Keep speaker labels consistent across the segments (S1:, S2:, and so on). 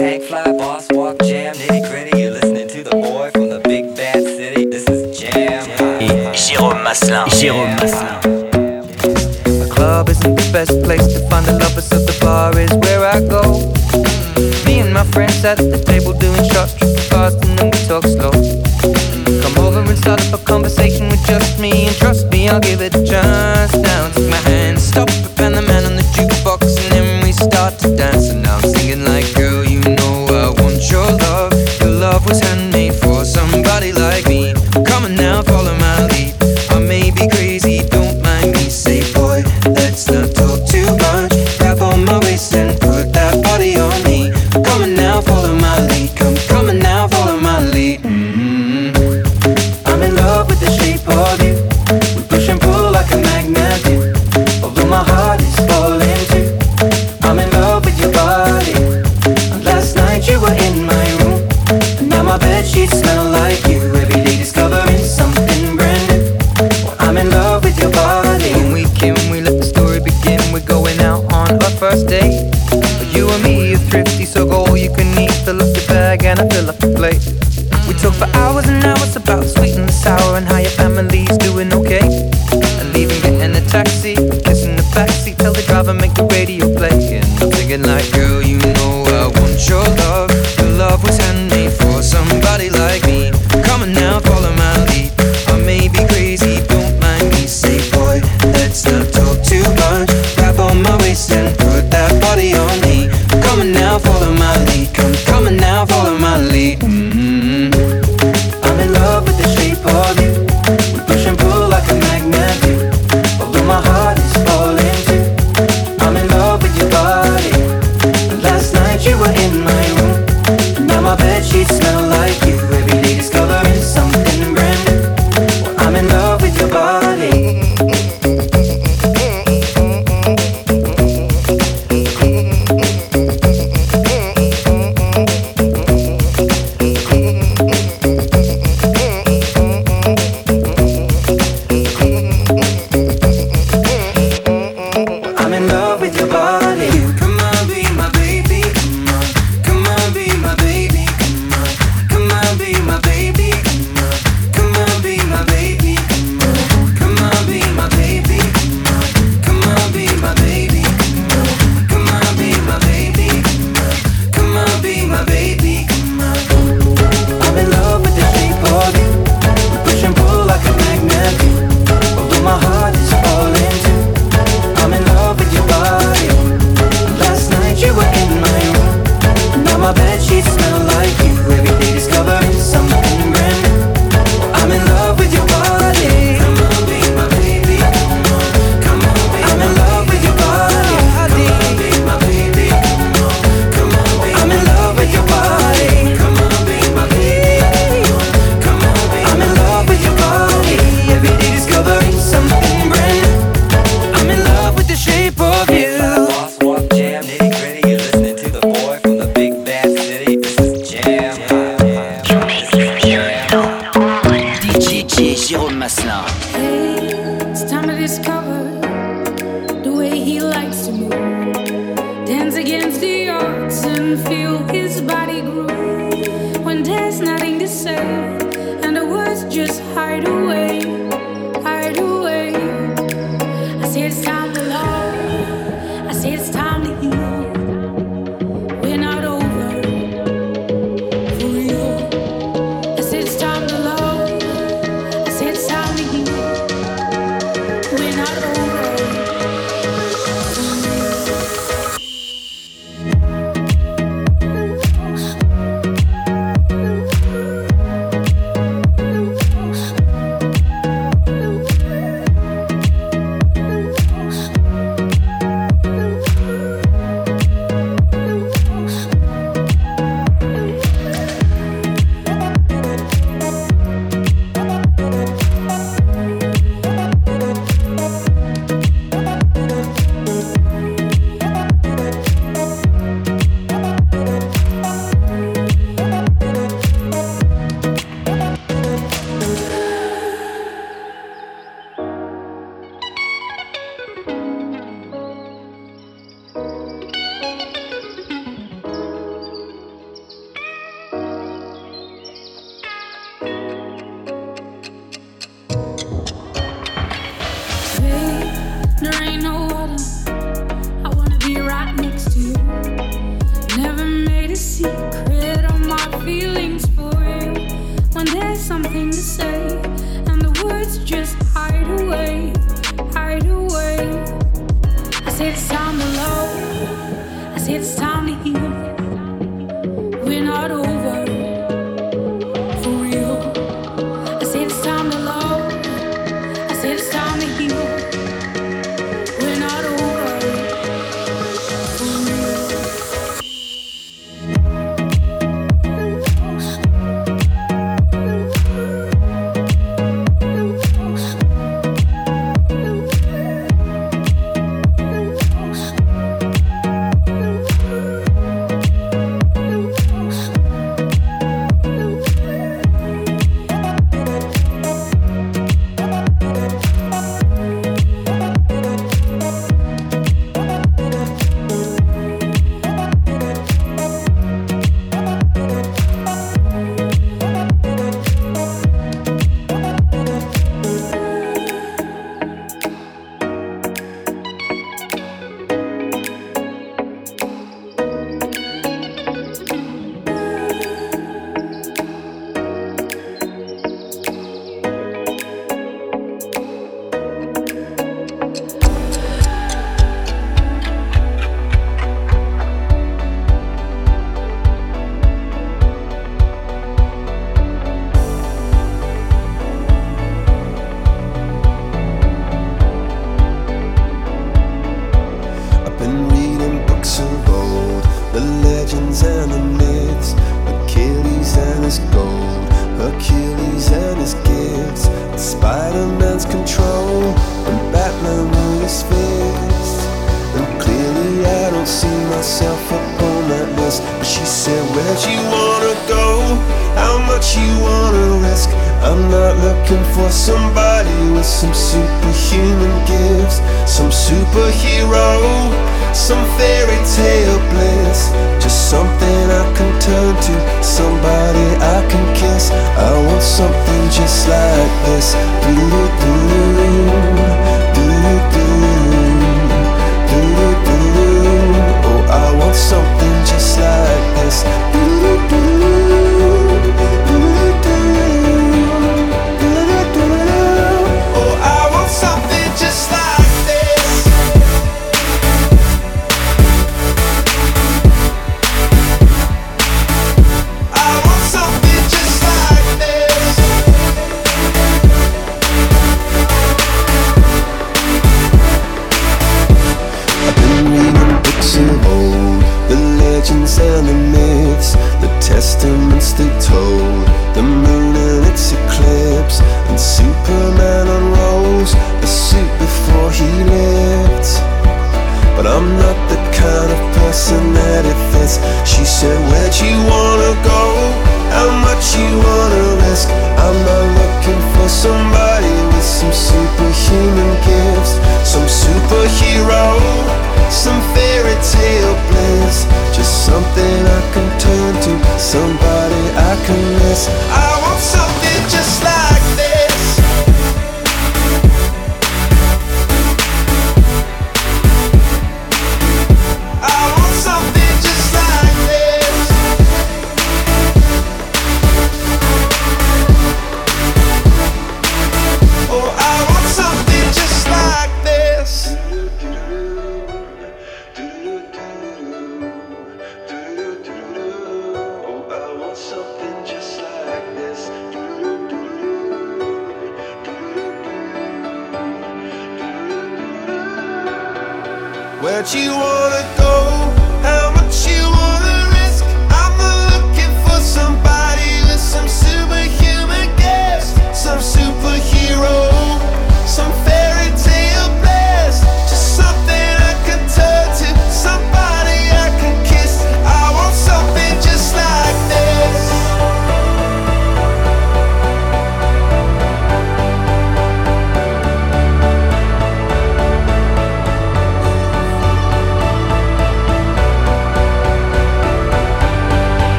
S1: Act fly, boss, walk, jam, nitty gritty. You're listening to the boy from the big bad city. This is Jam.
S2: Et Jérôme Masselin. Jérôme Masselin.
S3: The club isn't the best place to find the lovers, so the bar is where I go. Mm, me and my friends at the table doing shots, tripping fast, and then we talk slow. Mm, come over and start up a conversation with just me, and trust me, I'll give it a chance. Now love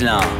S3: Jérôme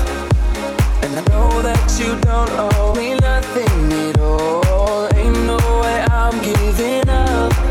S3: And I know that you
S4: don't owe me nothing
S5: at all. Ain't no way I'm giving up.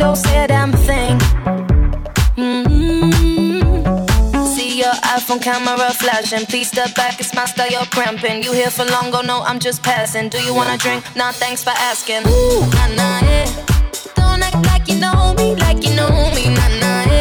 S6: don't say a damn thing. Mm-hmm. See your iPhone camera flashing. Please step back, it's my style, you're cramping. You here for long, go no, I'm just passing. Do you wanna drink? Nah, thanks for asking. Ooh, nah, nah, yeah. Don't act like you know me, like you know me, nah, nah, yeah.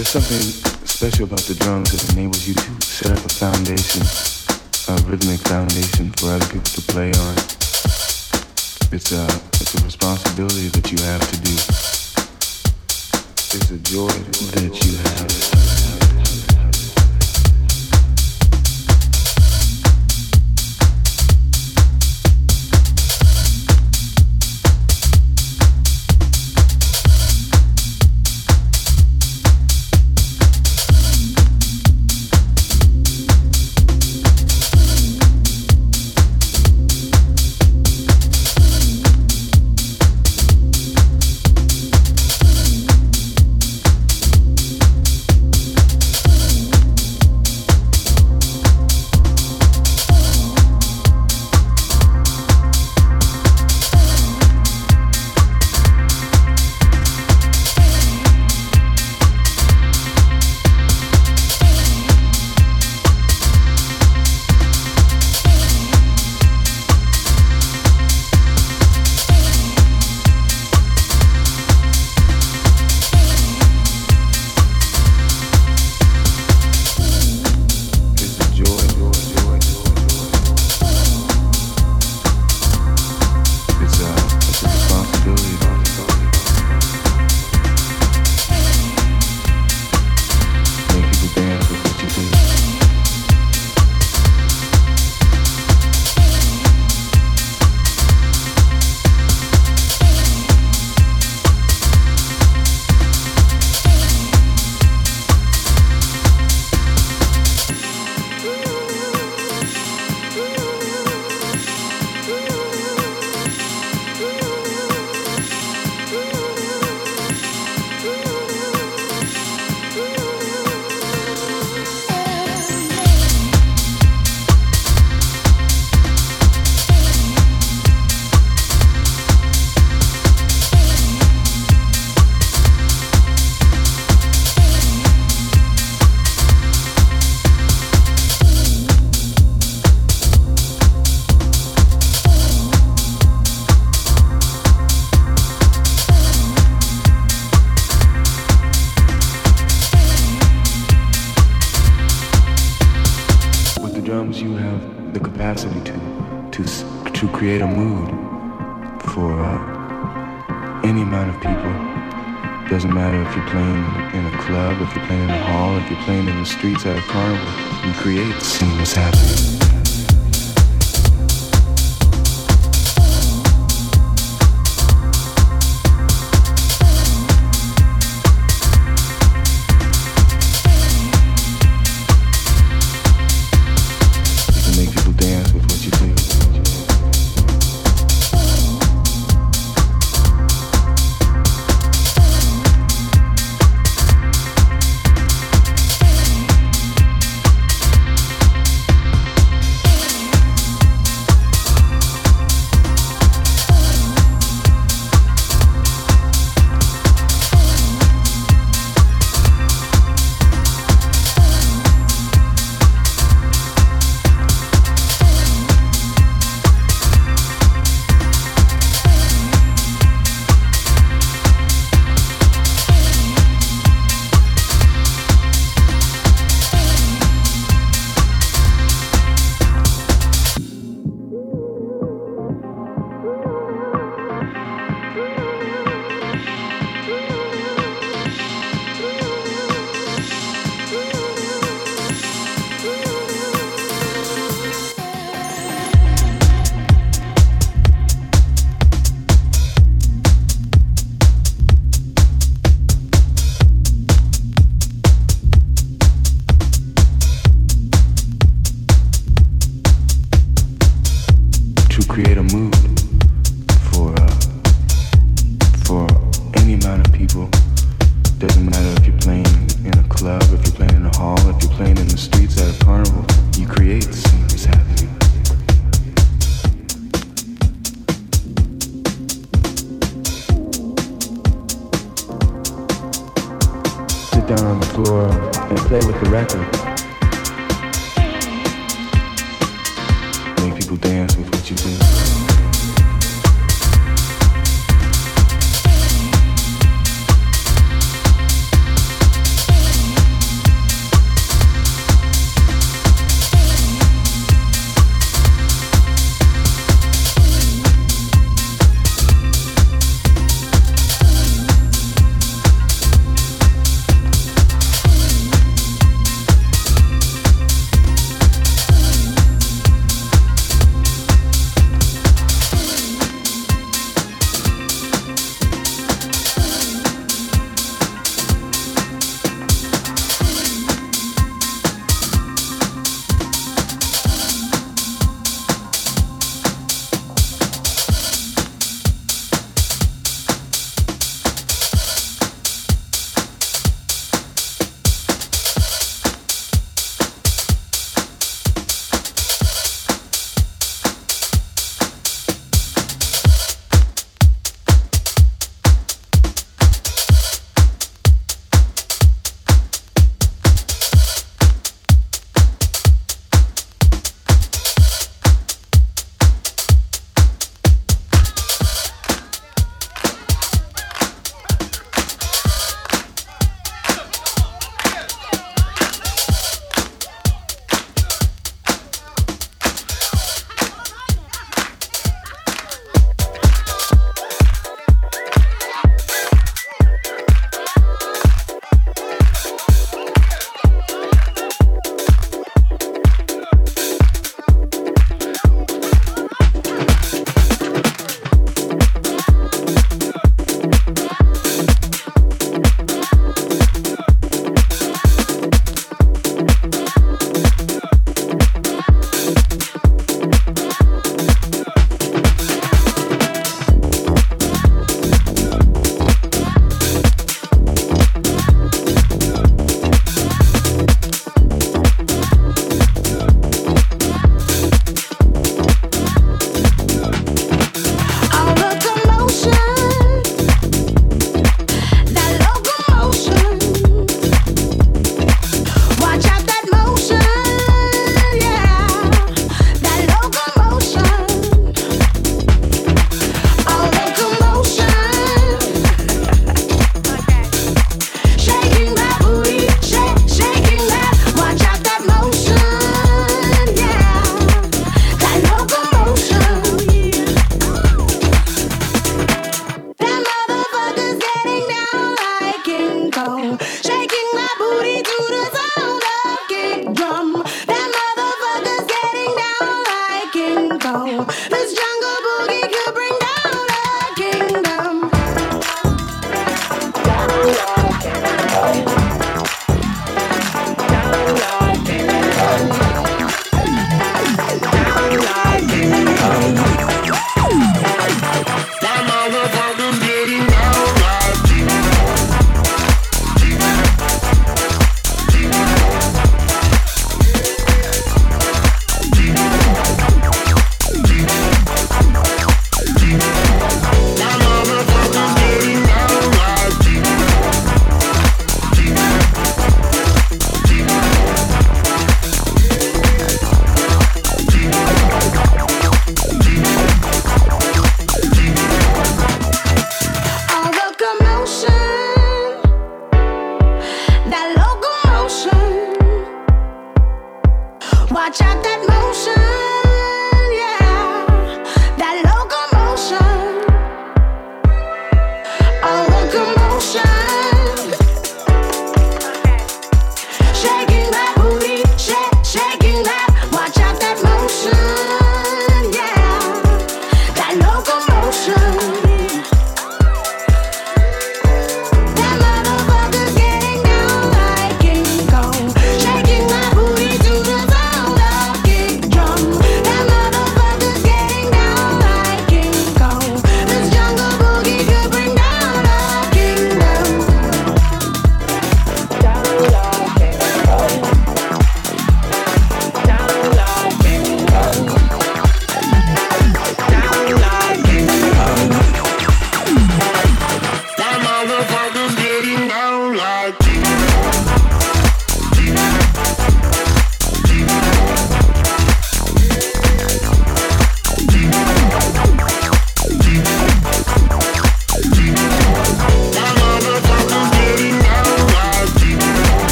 S7: There's something special about the drums that enables you to set up a foundation a rhythmic foundation for other people to play on. It's a, it's a responsibility that you have to do. It's a joy that you have.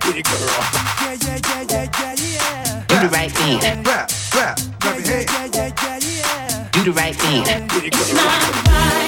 S8: pretty girl.
S9: Yeah, yeah, yeah, yeah, yeah, yeah.
S2: Do the right thing.
S8: Rap, rap, rap,
S9: yeah, yeah, yeah, yeah, yeah.
S2: Do the right thing,
S8: pretty girl.
S4: It's my.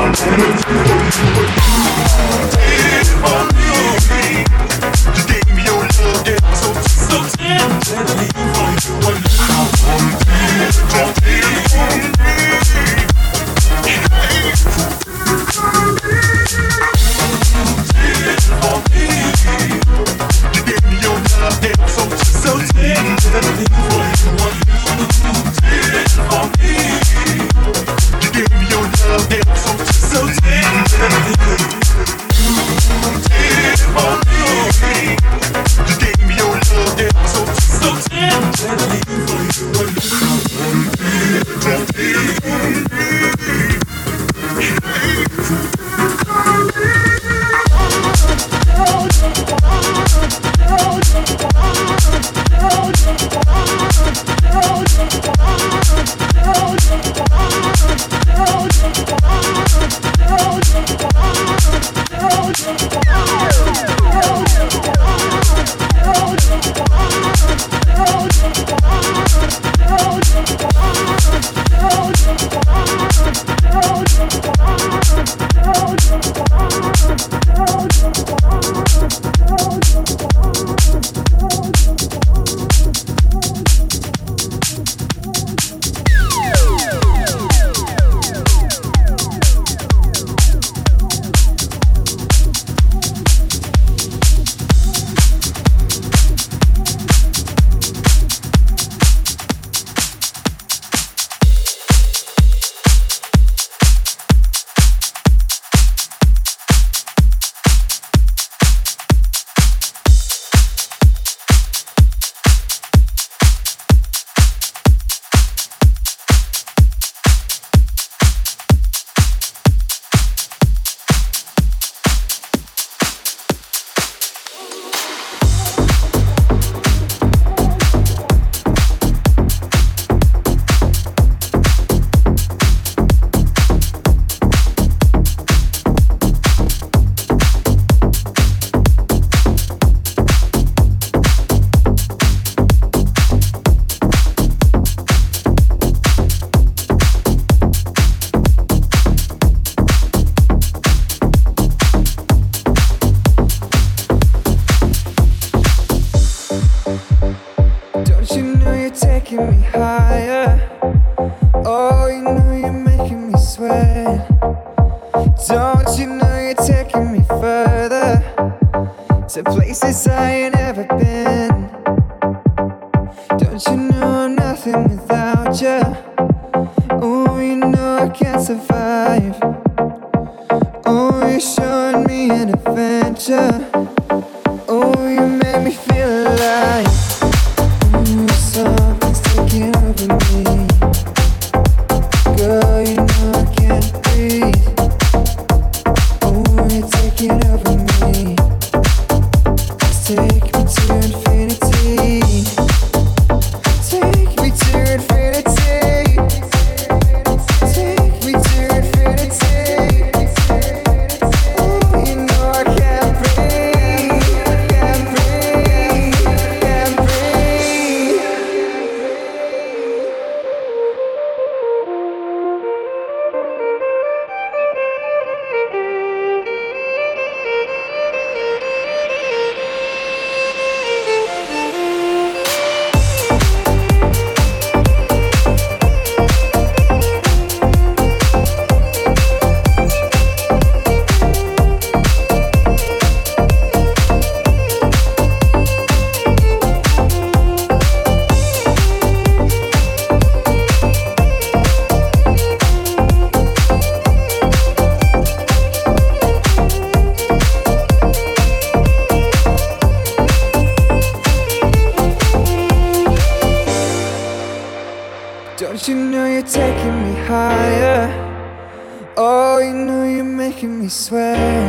S4: I'll
S10: take me me.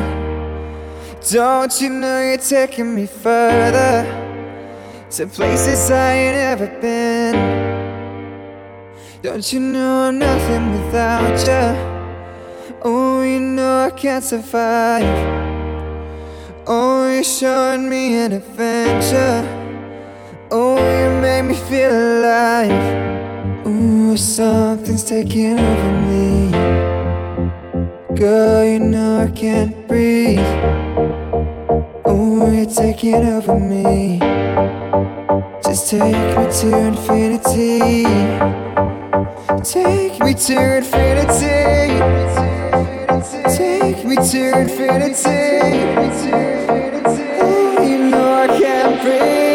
S10: Don't you know you're taking me further to places I ain't ever been? Don't you know I'm nothing without you? Oh, you know I can't survive. Oh, you're showing me an adventure. Oh, you make me feel alive. Ooh, something's taking over me. Girl, you know I can't breathe. Ooh, you're taking over me. Just take me to infinity. Take me to infinity. Take me to infinity. You know I can't breathe.